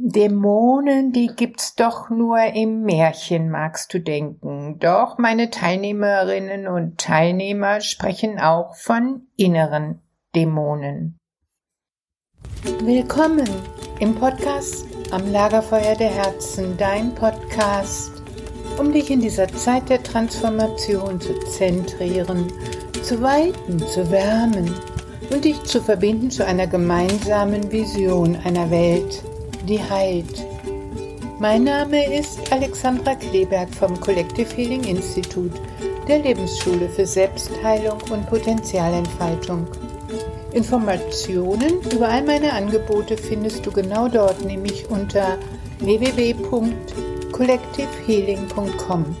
Dämonen, die gibt's doch nur im Märchen, magst du denken. Doch meine Teilnehmerinnen und Teilnehmer sprechen auch von inneren Dämonen. Willkommen im Podcast am Lagerfeuer der Herzen, dein Podcast, um dich in dieser Zeit der Transformation zu zentrieren, zu weiten, zu wärmen und dich zu verbinden zu einer gemeinsamen Vision einer Welt, die heilt. Mein Name ist Alexandra Kleberg vom Collective Healing Institute, der Lebensschule für Selbstheilung und Potenzialentfaltung. Informationen über all meine Angebote findest du genau dort, nämlich unter www.collectivehealing.com.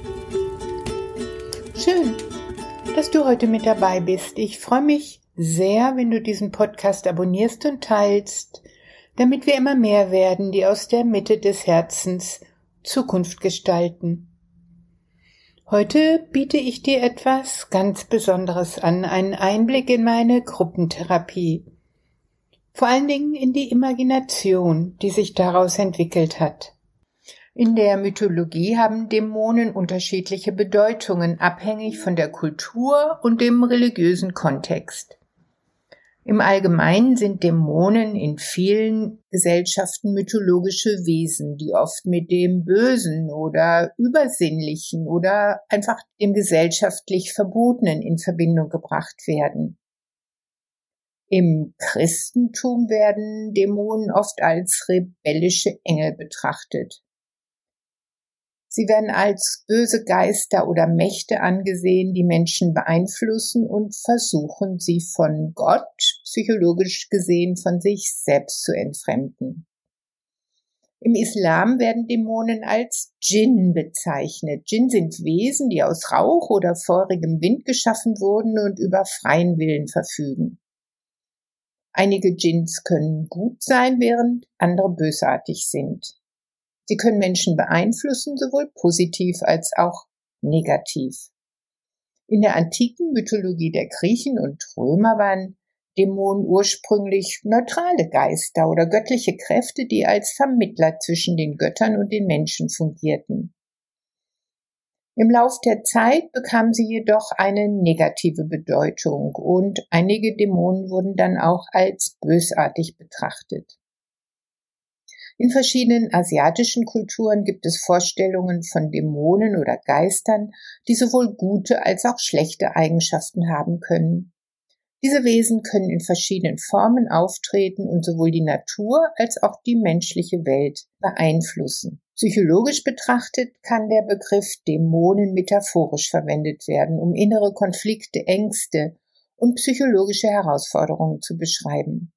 Schön, dass du heute mit dabei bist. Ich freue mich sehr, wenn du diesen Podcast abonnierst und teilst damit wir immer mehr werden, die aus der Mitte des Herzens Zukunft gestalten. Heute biete ich dir etwas ganz Besonderes an, einen Einblick in meine Gruppentherapie. Vor allen Dingen in die Imagination, die sich daraus entwickelt hat. In der Mythologie haben Dämonen unterschiedliche Bedeutungen, abhängig von der Kultur und dem religiösen Kontext. Im Allgemeinen sind Dämonen in vielen Gesellschaften mythologische Wesen, die oft mit dem Bösen oder Übersinnlichen oder einfach dem gesellschaftlich Verbotenen in Verbindung gebracht werden. Im Christentum werden Dämonen oft als rebellische Engel betrachtet. Sie werden als böse Geister oder Mächte angesehen, die Menschen beeinflussen und versuchen, sie von Gott, psychologisch gesehen, von sich selbst zu entfremden. Im Islam werden Dämonen als Djinn bezeichnet. Djinn sind Wesen, die aus Rauch oder feurigem Wind geschaffen wurden und über freien Willen verfügen. Einige Djinns können gut sein, während andere bösartig sind. Sie können Menschen beeinflussen, sowohl positiv als auch negativ. In der antiken Mythologie der Griechen und Römer waren Dämonen ursprünglich neutrale Geister oder göttliche Kräfte, die als Vermittler zwischen den Göttern und den Menschen fungierten. Im Lauf der Zeit bekamen sie jedoch eine negative Bedeutung und einige Dämonen wurden dann auch als bösartig betrachtet. In verschiedenen asiatischen Kulturen gibt es Vorstellungen von Dämonen oder Geistern, die sowohl gute als auch schlechte Eigenschaften haben können. Diese Wesen können in verschiedenen Formen auftreten und sowohl die Natur als auch die menschliche Welt beeinflussen. Psychologisch betrachtet kann der Begriff Dämonen metaphorisch verwendet werden, um innere Konflikte, Ängste und psychologische Herausforderungen zu beschreiben.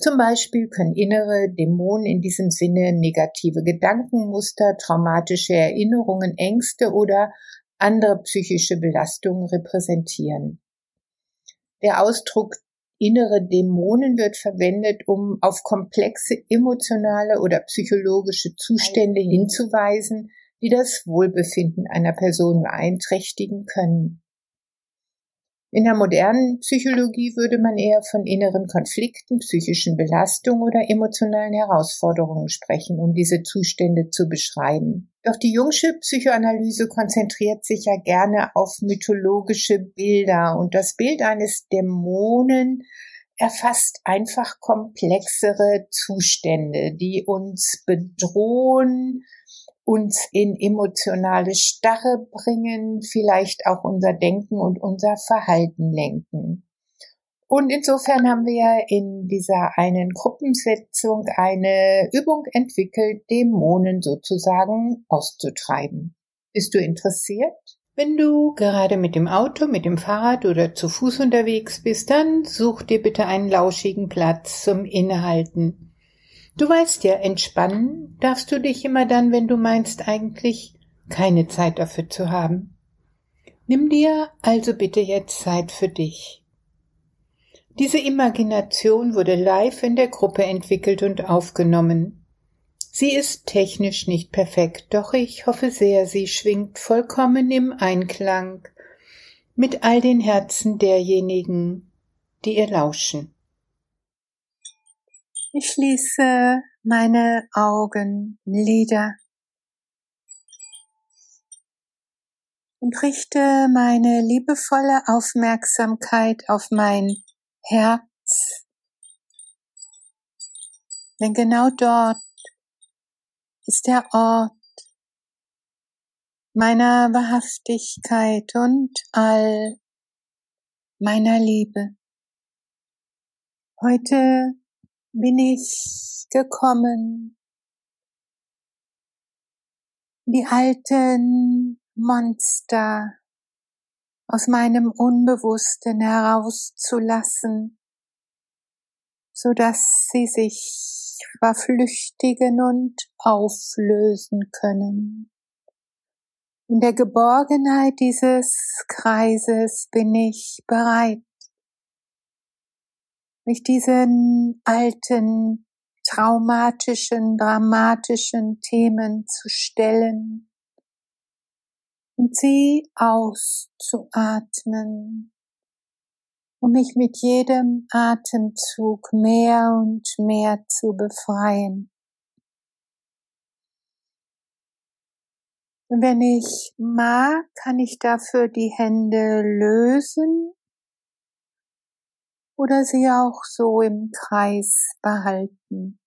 Zum Beispiel können innere Dämonen in diesem Sinne negative Gedankenmuster, traumatische Erinnerungen, Ängste oder andere psychische Belastungen repräsentieren. Der Ausdruck innere Dämonen wird verwendet, um auf komplexe emotionale oder psychologische Zustände hinzuweisen, die das Wohlbefinden einer Person beeinträchtigen können. In der modernen Psychologie würde man eher von inneren Konflikten, psychischen Belastungen oder emotionalen Herausforderungen sprechen, um diese Zustände zu beschreiben. Doch die Jungsche Psychoanalyse konzentriert sich ja gerne auf mythologische Bilder und das Bild eines Dämonen erfasst einfach komplexere Zustände, die uns bedrohen, uns in emotionale Starre bringen, vielleicht auch unser Denken und unser Verhalten lenken. Und insofern haben wir in dieser einen Gruppensetzung eine Übung entwickelt, Dämonen sozusagen auszutreiben. Bist du interessiert? Wenn du gerade mit dem Auto, mit dem Fahrrad oder zu Fuß unterwegs bist, dann such dir bitte einen lauschigen Platz zum Innehalten. Du weißt ja, entspannen darfst du dich immer dann, wenn du meinst eigentlich keine Zeit dafür zu haben. Nimm dir also bitte jetzt Zeit für dich. Diese Imagination wurde live in der Gruppe entwickelt und aufgenommen. Sie ist technisch nicht perfekt, doch ich hoffe sehr, sie schwingt vollkommen im Einklang mit all den Herzen derjenigen, die ihr lauschen. Ich schließe meine Augenlider und richte meine liebevolle Aufmerksamkeit auf mein Herz. Denn genau dort ist der Ort meiner Wahrhaftigkeit und all meiner Liebe. Heute bin ich gekommen, die alten Monster aus meinem Unbewussten herauszulassen, so dass sie sich verflüchtigen und auflösen können. In der Geborgenheit dieses Kreises bin ich bereit, mich diesen alten, traumatischen, dramatischen Themen zu stellen und sie auszuatmen, um mich mit jedem Atemzug mehr und mehr zu befreien. Wenn ich mag, kann ich dafür die Hände lösen oder sie auch so im Kreis behalten.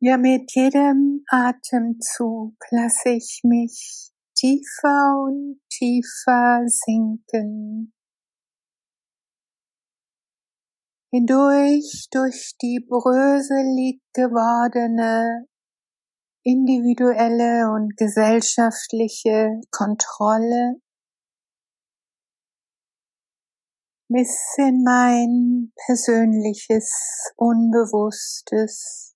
Ja, mit jedem Atemzug lasse ich mich tiefer und tiefer sinken. Hindurch durch die bröselig gewordene individuelle und gesellschaftliche Kontrolle bis in mein persönliches Unbewusstes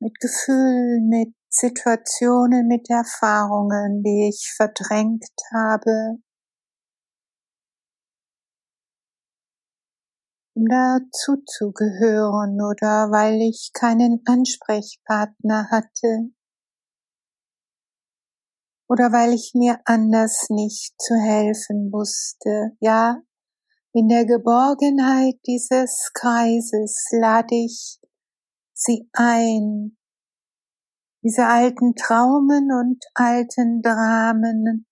mit Gefühlen, mit Situationen, mit Erfahrungen, die ich verdrängt habe, um dazu zu gehören oder weil ich keinen Ansprechpartner hatte oder weil ich mir anders nicht zu helfen wusste. Ja, in der Geborgenheit dieses Kreises lade ich sie ein, diese alten Traumen und alten Dramen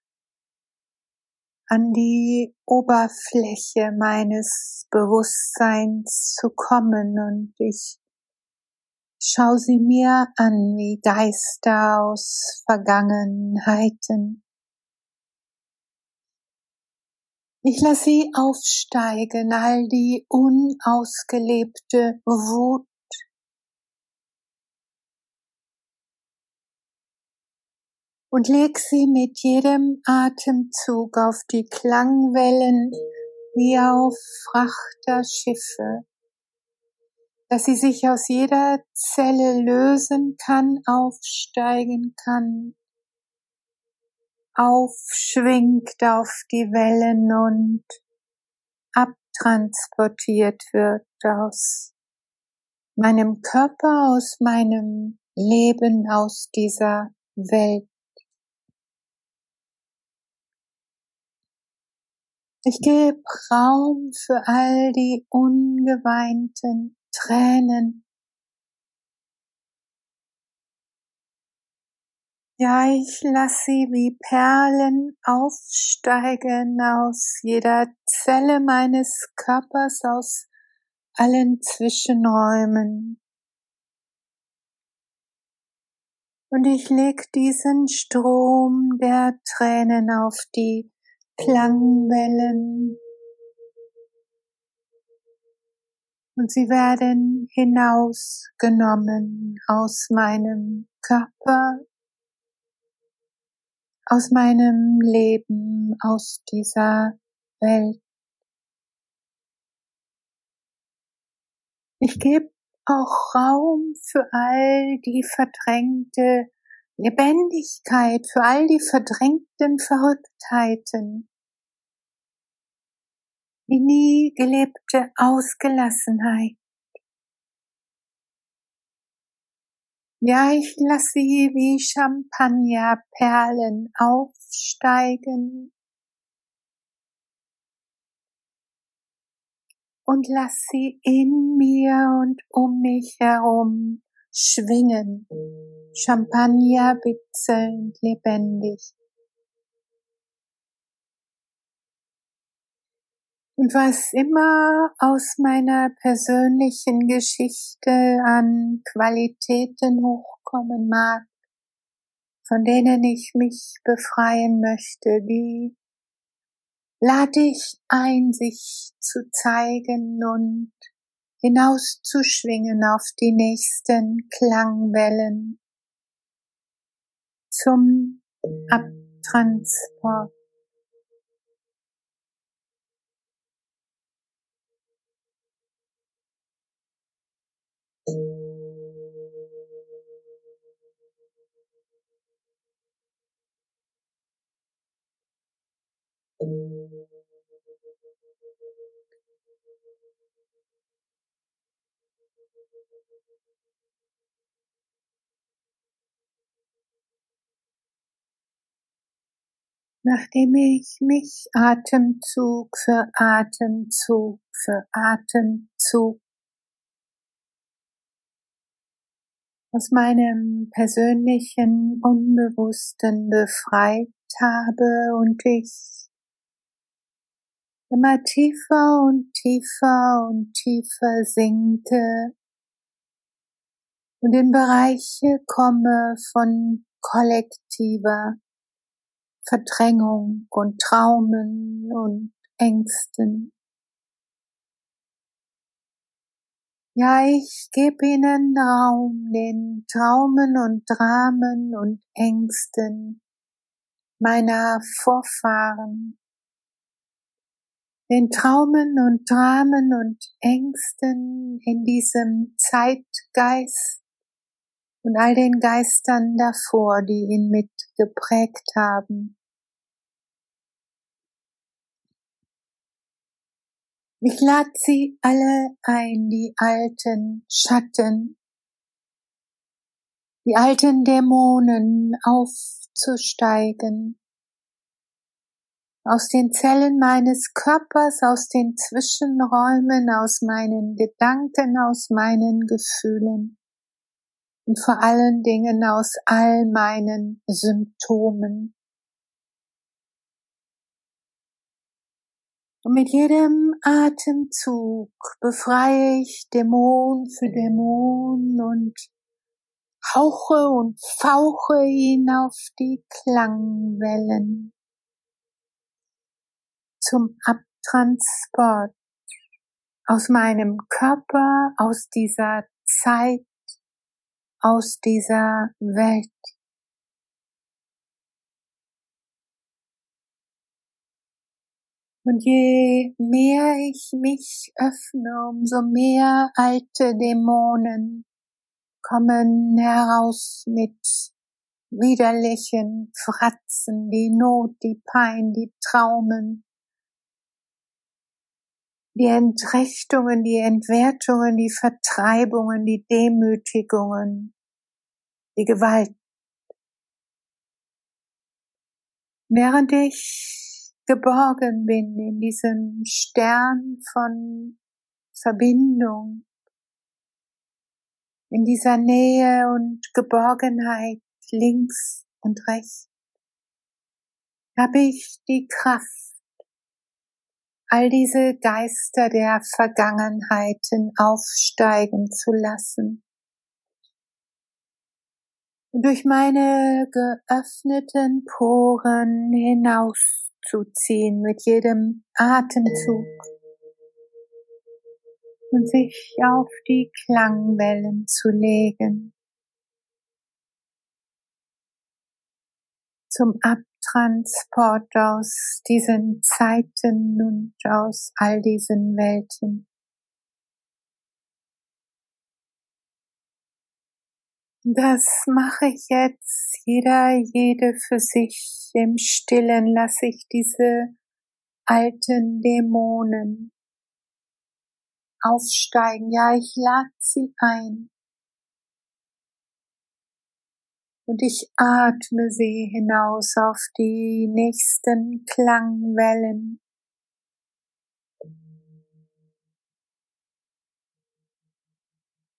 an die Oberfläche meines Bewusstseins zu kommen und ich schau sie mir an wie Geister aus Vergangenheiten. Ich lasse sie aufsteigen, all die unausgelebte Wut, und leg sie mit jedem Atemzug auf die Klangwellen wie auf Frachterschiffe, dass sie sich aus jeder Zelle lösen kann, aufsteigen kann, aufschwingt auf die Wellen und abtransportiert wird aus meinem Körper, aus meinem Leben, aus dieser Welt. Ich gebe Raum für all die ungeweinten Tränen. Ja, ich lass sie wie Perlen aufsteigen aus jeder Zelle meines Körpers, aus allen Zwischenräumen. Und ich leg diesen Strom der Tränen auf die Klangwellen und sie werden hinausgenommen aus meinem Körper, aus meinem Leben, aus dieser Welt. Ich gebe auch Raum für all die verdrängte Lebendigkeit, für all die verdrängten Verrücktheiten, die nie gelebte Ausgelassenheit. Ja, ich lasse sie wie Champagnerperlen aufsteigen und lass sie in mir und um mich herum schwingen, Champagner bitzelnd lebendig. Und was immer aus meiner persönlichen Geschichte an Qualitäten hochkommen mag, von denen ich mich befreien möchte, die lade ich ein, sich zu zeigen und hinauszuschwingen auf die nächsten Klangwellen zum Abtransport. Nachdem ich mich Atemzug für Atemzug für Atemzug aus meinem persönlichen Unbewussten befreit habe und ich immer tiefer und tiefer und tiefer sinke und in Bereiche komme von kollektiver Verdrängung und Traumen und Ängsten. Ja, ich gebe ihnen Raum, den Traumen und Dramen und Ängsten meiner Vorfahren, den Traumen und Dramen und Ängsten in diesem Zeitgeist und all den Geistern davor, die ihn mitgeprägt haben. Ich lade sie alle ein, die alten Schatten, die alten Dämonen aufzusteigen, aus den Zellen meines Körpers, aus den Zwischenräumen, aus meinen Gedanken, aus meinen Gefühlen. Und vor allen Dingen aus all meinen Symptomen. Und mit jedem Atemzug befreie ich Dämon für Dämon und hauche und fauche ihn auf die Klangwellen zum Abtransport aus meinem Körper, aus dieser Zeit, aus dieser Welt. Und je mehr ich mich öffne, umso mehr alte Dämonen kommen heraus mit widerlichen Fratzen, die Not, die Pein, die Traumen, die Entrechtungen, die Entwertungen, die Vertreibungen, die Demütigungen, die Gewalt. Während ich geborgen bin in diesem Stern von Verbindung, in dieser Nähe und Geborgenheit links und rechts, habe ich die Kraft, all diese Geister der Vergangenheiten aufsteigen zu lassen. Durch meine geöffneten Poren hinaus zu ziehen mit jedem Atemzug und sich auf die Klangwellen zu legen. Zum Abtransport aus diesen Zeiten und aus all diesen Welten. Das mache ich jetzt, jeder, jede für sich im Stillen lasse ich diese alten Dämonen aufsteigen. Ja, ich lade sie ein. Und ich atme sie hinaus auf die nächsten Klangwellen.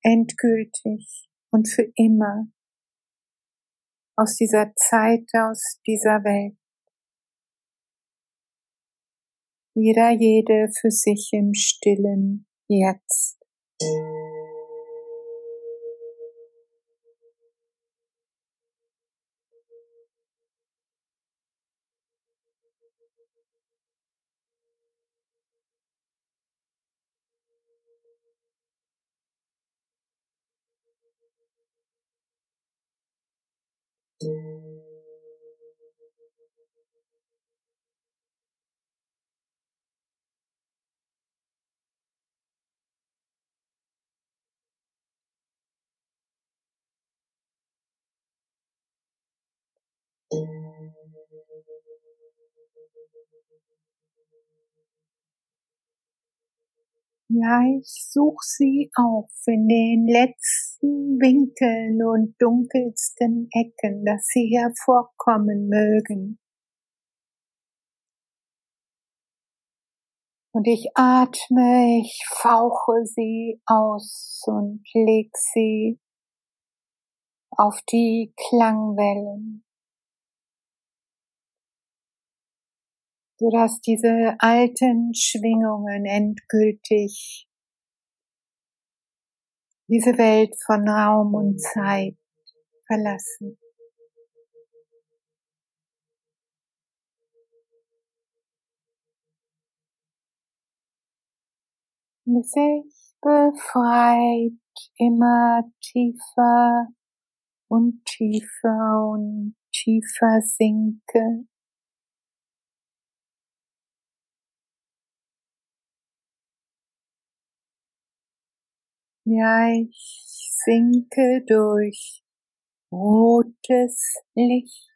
endgültig und für immer aus dieser Zeit, aus dieser Welt. Jeder, jede für sich im stillen Jetzt. Ja, ich such sie auf in den letzten Winkeln und dunkelsten Ecken, dass sie hervorkommen mögen. Und ich atme, ich fauche sie aus und leg sie auf die Klangwellen. sodass diese alten Schwingungen endgültig diese Welt von Raum und Zeit verlassen. Bis ich befreit immer tiefer und tiefer und tiefer sinke Ja, ich sinke durch rotes Licht.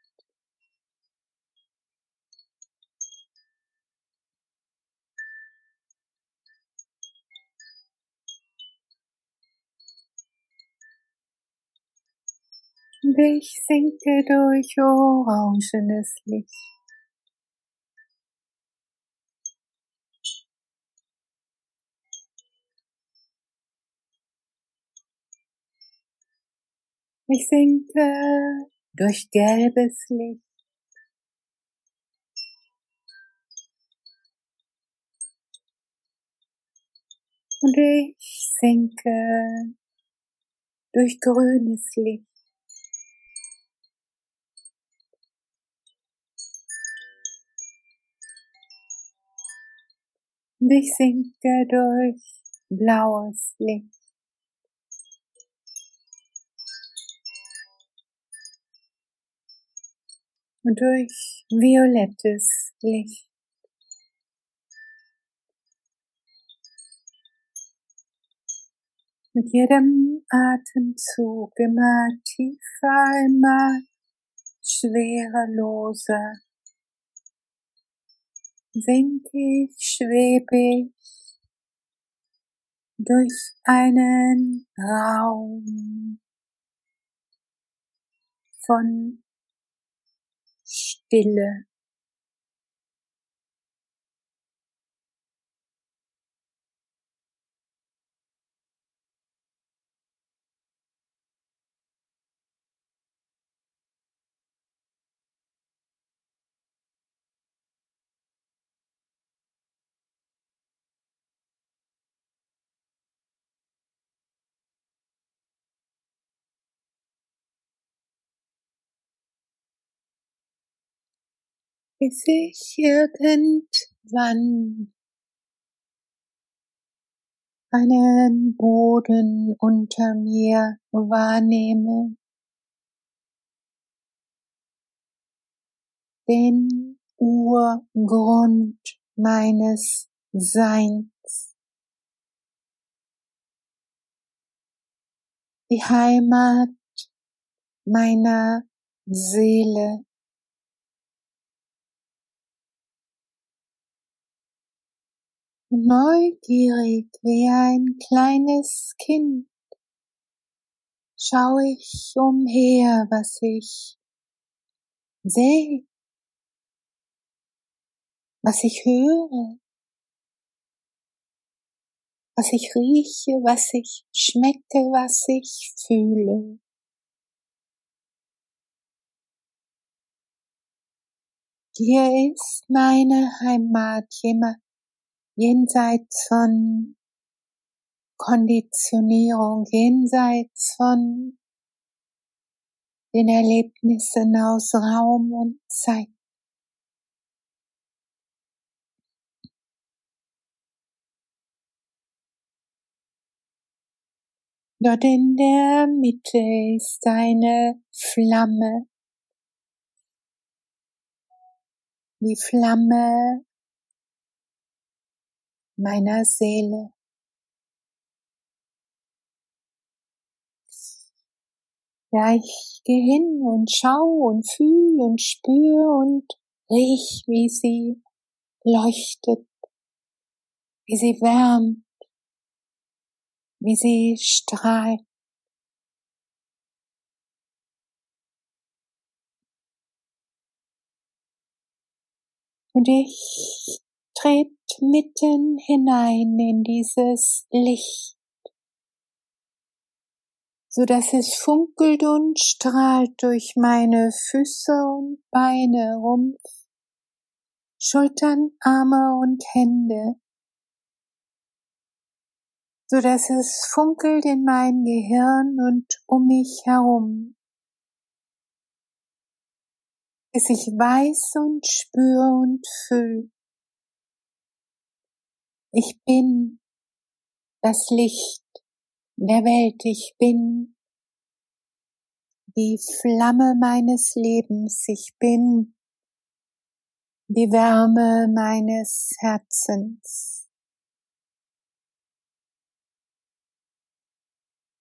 Ich sinke durch orangenes Licht. Ich sinke durch gelbes Licht. Und ich sinke durch grünes Licht. Und ich sinke durch blaues Licht. Und durch violettes Licht. Mit jedem Atemzug immer tiefer, immer schwereloser. Sink ich, schwebe ich durch einen Raum von Stille bis ich irgendwann einen Boden unter mir wahrnehme, den Urgrund meines Seins, die Heimat meiner Seele. Neugierig wie ein kleines Kind. Schau ich umher, was ich seh, was ich höre, was ich rieche, was ich schmecke, was ich fühle. Hier ist meine Heimat, jenseits von Konditionierung, jenseits von den Erlebnissen aus Raum und Zeit. Dort in der Mitte ist eine Flamme. Die Flamme meiner Seele. Ja, ich gehe hin und schau und fühl und spür und riech, wie sie leuchtet, wie sie wärmt, wie sie strahlt. Und ich tret mitten hinein in dieses Licht, so dass es funkelt und strahlt durch meine Füße und Beine, Rumpf, Schultern, Arme und Hände so dass es funkelt in mein Gehirn und um mich herum, bis ich weiß und spüre und fühle. Ich bin das Licht der Welt, ich bin die Flamme meines Lebens, ich bin die Wärme meines Herzens.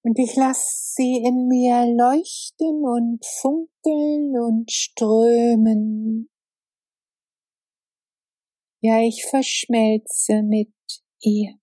Und ich lass sie in mir leuchten und funkeln und strömen. Ja, ich verschmelze mit ihr.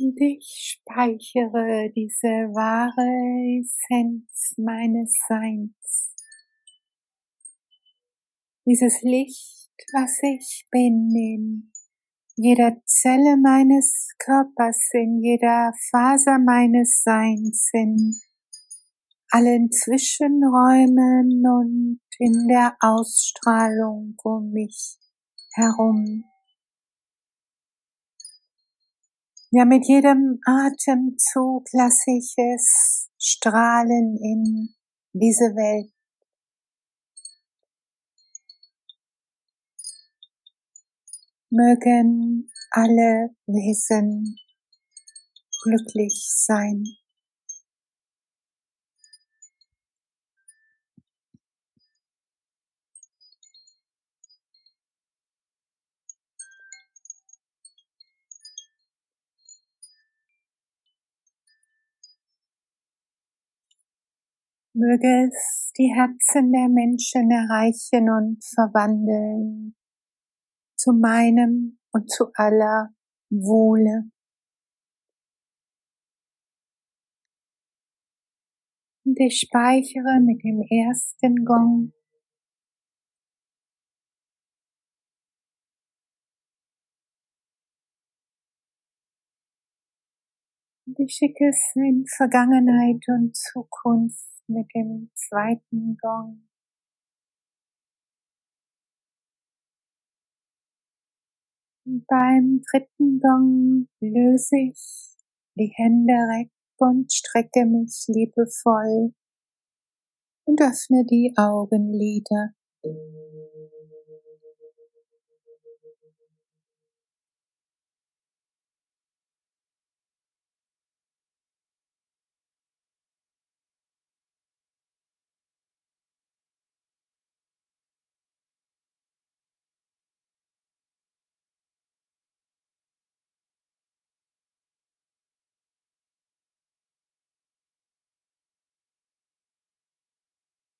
Und ich speichere diese wahre Essenz meines Seins. Dieses Licht, was ich bin in jeder Zelle meines Körpers, in jeder Faser meines Seins, in allen Zwischenräumen und in der Ausstrahlung um mich herum. Ja, mit jedem Atemzug lasse ich es strahlen in diese Welt. Mögen alle Wesen glücklich sein. Möge es die Herzen der Menschen erreichen und verwandeln zu meinem und zu aller Wohle. Und ich speichere mit dem ersten Gong Und ich schicke es in Vergangenheit und Zukunft mit dem zweiten Gong. Beim dritten Gong löse ich die Hände weg und strecke mich liebevoll und öffne die Augenlider.